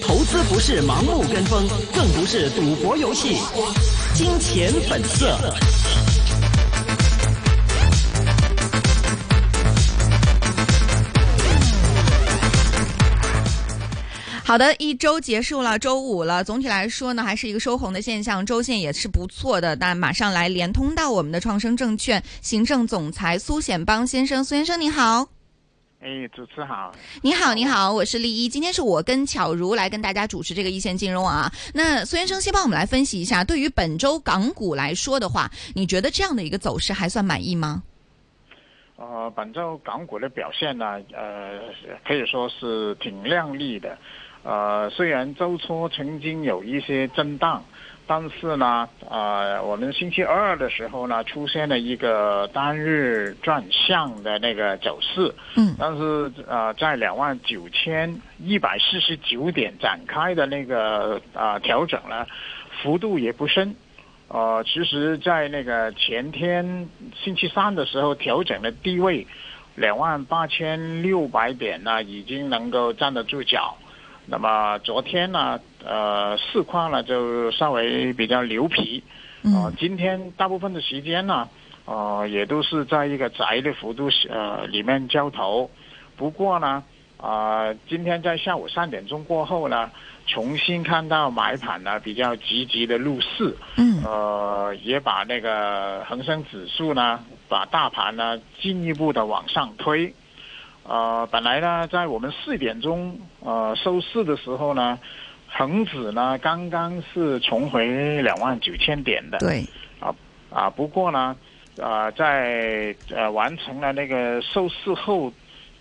投资不是盲目跟风，更不是赌博游戏。金钱本色。好的，一周结束了，周五了。总体来说呢，还是一个收红的现象，周线也是不错的。那马上来连通到我们的创生证券行政总裁苏显邦先生，苏先生你好。哎，主持好。你好，你好，我是丽一。今天是我跟巧如来跟大家主持这个一线金融啊。那孙先生先帮我们来分析一下，对于本周港股来说的话，你觉得这样的一个走势还算满意吗？呃，本周港股的表现呢，呃，可以说是挺靓丽的。呃，虽然周初曾经有一些震荡，但是呢，呃，我们星期二的时候呢，出现了一个单日转向的那个走势。嗯。但是呃，在两万九千一百四十九点展开的那个啊调整呢，幅度也不深。呃，其实，在那个前天星期三的时候调整的低位两万八千六百点呢，已经能够站得住脚。那么昨天呢，呃，市况呢就稍微比较牛皮，呃，今天大部分的时间呢，呃，也都是在一个窄的幅度呃里面交投。不过呢，啊，今天在下午三点钟过后呢，重新看到买盘呢比较积极的入市，嗯，呃，也把那个恒生指数呢，把大盘呢进一步的往上推。呃，本来呢，在我们四点钟呃收市的时候呢，恒指呢刚刚是重回两万九千点的。对。啊啊，不过呢，呃，在呃完成了那个收市后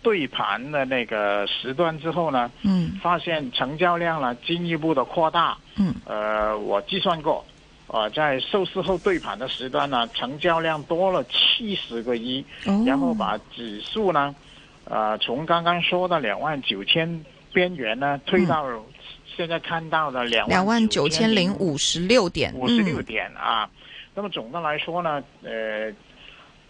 对盘的那个时段之后呢，嗯，发现成交量呢进一步的扩大。嗯。呃，我计算过，呃，在收市后对盘的时段呢，成交量多了七十个亿，哦然后把指数呢。呃，从刚刚说的两万九千边缘呢，推到现在看到的两两万九九千零五十六点，五十六嗯。点啊。那么总的来说呢，呃，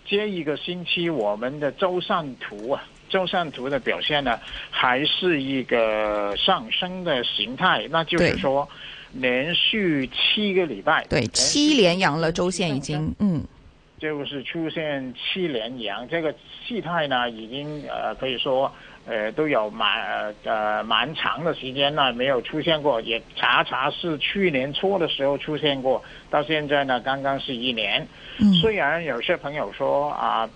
这一个星期我们的周线图啊，周线图的表现呢，还是一个上升的形态，那就是说，连续七个礼拜，对，七连阳了，周线已经，嗯，就是出现七连阳，这个气态呢，已经呃可以说呃都有蛮呃呃蛮长的时间呢没有出现过，也查查是去年初的时候出现过，到现在呢刚刚是一年。嗯虽然有些朋友说啊，呃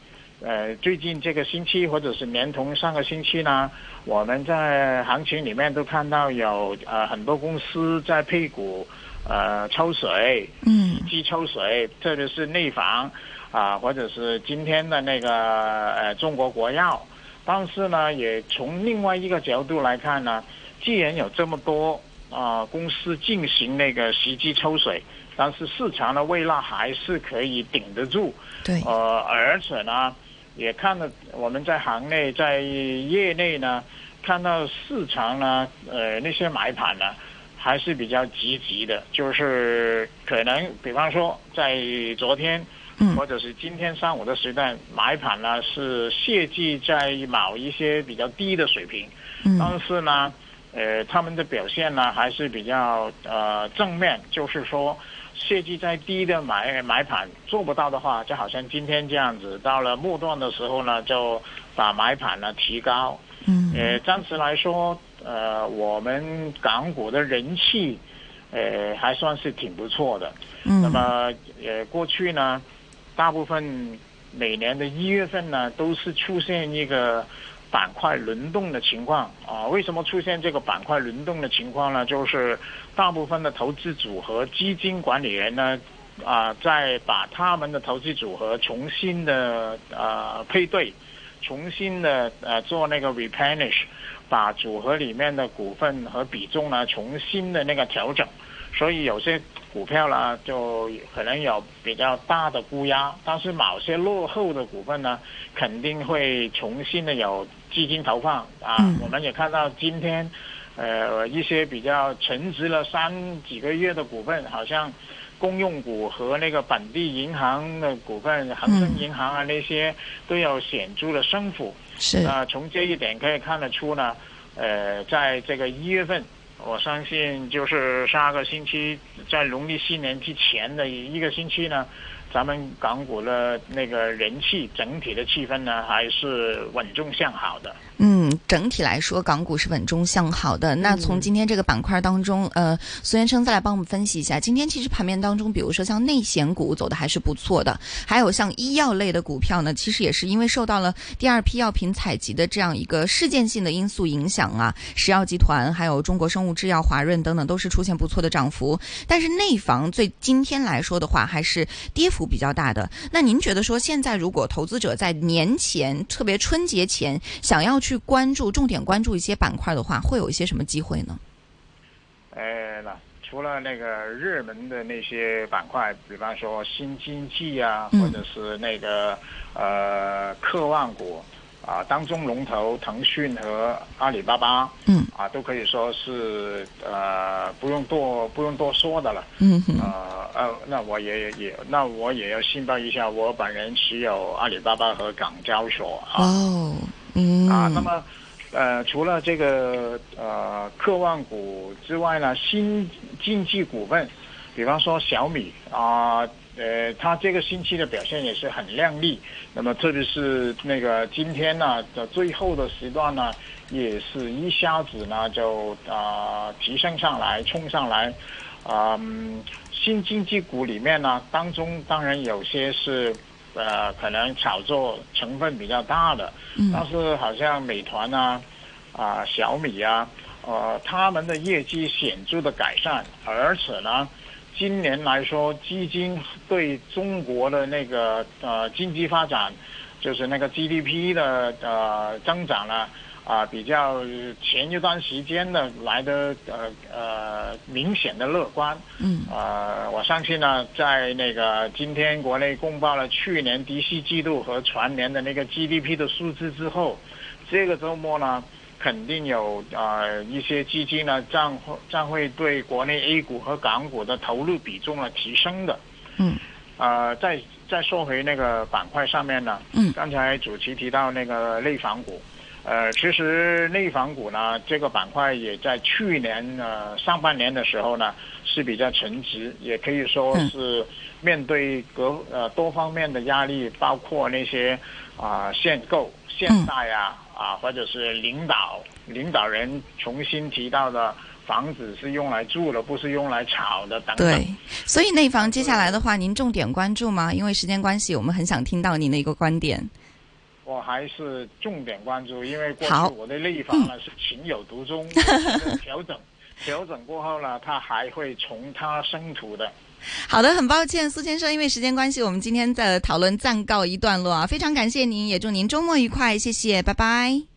最近这个星期或者是连同上个星期呢，我们在行情里面都看到有呃很多公司在配股呃抽水，嗯机抽水，特别是内房啊，或者是今天的那个呃中国国药。但是呢，也从另外一个角度来看呢，既然有这么多啊、公司进行那个袭击抽水，但是市场的味道还是可以顶得住。对，呃，而且呢，也看到我们在行内在业内呢，看到市场呢，呃，那些买盘呢，还是比较积极的，就是可能比方说在昨天。嗯。或者是今天上午的时段买盘呢是泄计在某一些比较低的水平，嗯。但是呢，呃，他们的表现呢还是比较呃正面，就是说设计在低的买买盘做不到的话，就好像今天这样子，到了末段的时候呢，就把买盘呢提高。嗯呃，暂时来说，呃，我们港股的人气，呃，还算是挺不错的。嗯，那么，呃，过去呢，大部分每年的一月份呢，都是出现一个板块轮动的情况啊。为什么出现这个板块轮动的情况呢？就是大部分的投资组合基金管理人呢，啊，在把他们的投资组合重新的呃配对，重新的呃做那个 replenish，把组合里面的股份和比重呢重新的那个调整。所以有些股票呢，就可能有比较大的估压，但是某些落后的股份呢，肯定会重新的有基金投放啊。嗯我们也看到今天，呃，一些比较沉值了三几个月的股份，好像公用股和那个本地银行的股份，恒生银行啊那些都有显著的升幅。是啊、从这一点可以看得出呢，呃，在这个一月份，我相信就是下个星期，在农历新年之前的一个星期呢，咱们港股的那个人气整体的气氛呢，还是稳中向好的。嗯，整体来说，港股是稳中向好的。那从今天这个板块当中，呃，苏先生再来帮我们分析一下，今天其实盘面当中，比如说像内险股走的还是不错的，还有像医药类的股票呢，其实也是因为受到了第二批药品采集的这样一个事件性的因素影响啊，石药集团还有中国生物制药、华润等等都是出现不错的涨幅。但是内房最今天来说的话，还是跌幅比较大的。那您觉得说，现在如果投资者在年前，特别春节前，想要去关注、重点关注一些板块的话，会有一些什么机会呢？呃，那除了那个热门的那些板块，比方说新经济啊，嗯或者是那个呃科万股啊，当中龙头腾讯和阿里巴巴，嗯啊，都可以说是呃不用多不用多说的了。嗯哼，呃呃，那我也也那我也要申报一下，我本人持有阿里巴巴和港交所啊。哦，嗯啊，那么呃，除了这个呃科万股之外呢，新经济股份，比方说小米啊。呃，它这个星期的表现也是很亮丽。那么，特别是那个今天呢的最后的时段呢，也是一下子呢就啊、提升上来，冲上来。啊、嗯，新经济股里面呢，当中当然有些是呃可能炒作成分比较大的，嗯但是好像美团啊、啊、小米啊，呃，他们的业绩显著的改善，而且呢，今年来说，基金对中国的那个呃经济发展，就是那个 GDP 的呃增长呢。啊，比较前一段时间呢来的呃呃明显的乐观，嗯呃，我相信呢，在那个今天国内公报了去年第四季度和全年的那个 GDP 的数字之后，这个周末呢，肯定有呃一些基金呢将会将会对国内 A 股和港股的投入比重呢提升的。嗯呃，再再说回那个板块上面呢，嗯刚才主席提到那个内房股，呃，其实内房股呢这个板块也在去年呃上半年的时候呢是比较沉寂，也可以说嗯是面对各呃多方面的压力，包括那些啊、限购、限贷啊啊，或者是领导领导人重新提到的。房子是用来住的，不是用来炒的，等等。对，所以内房接下来的话，您重点关注吗？因为时间关系，我们很想听到您的一个观点。我还是重点关注，因为过去我对内房呢是情有独钟，调整调整过后呢，它还会从它生土的。好的，很抱歉，苏先生，因为时间关系，我们今天的讨论暂告一段落啊，非常感谢您，也祝您周末愉快，谢谢，拜拜。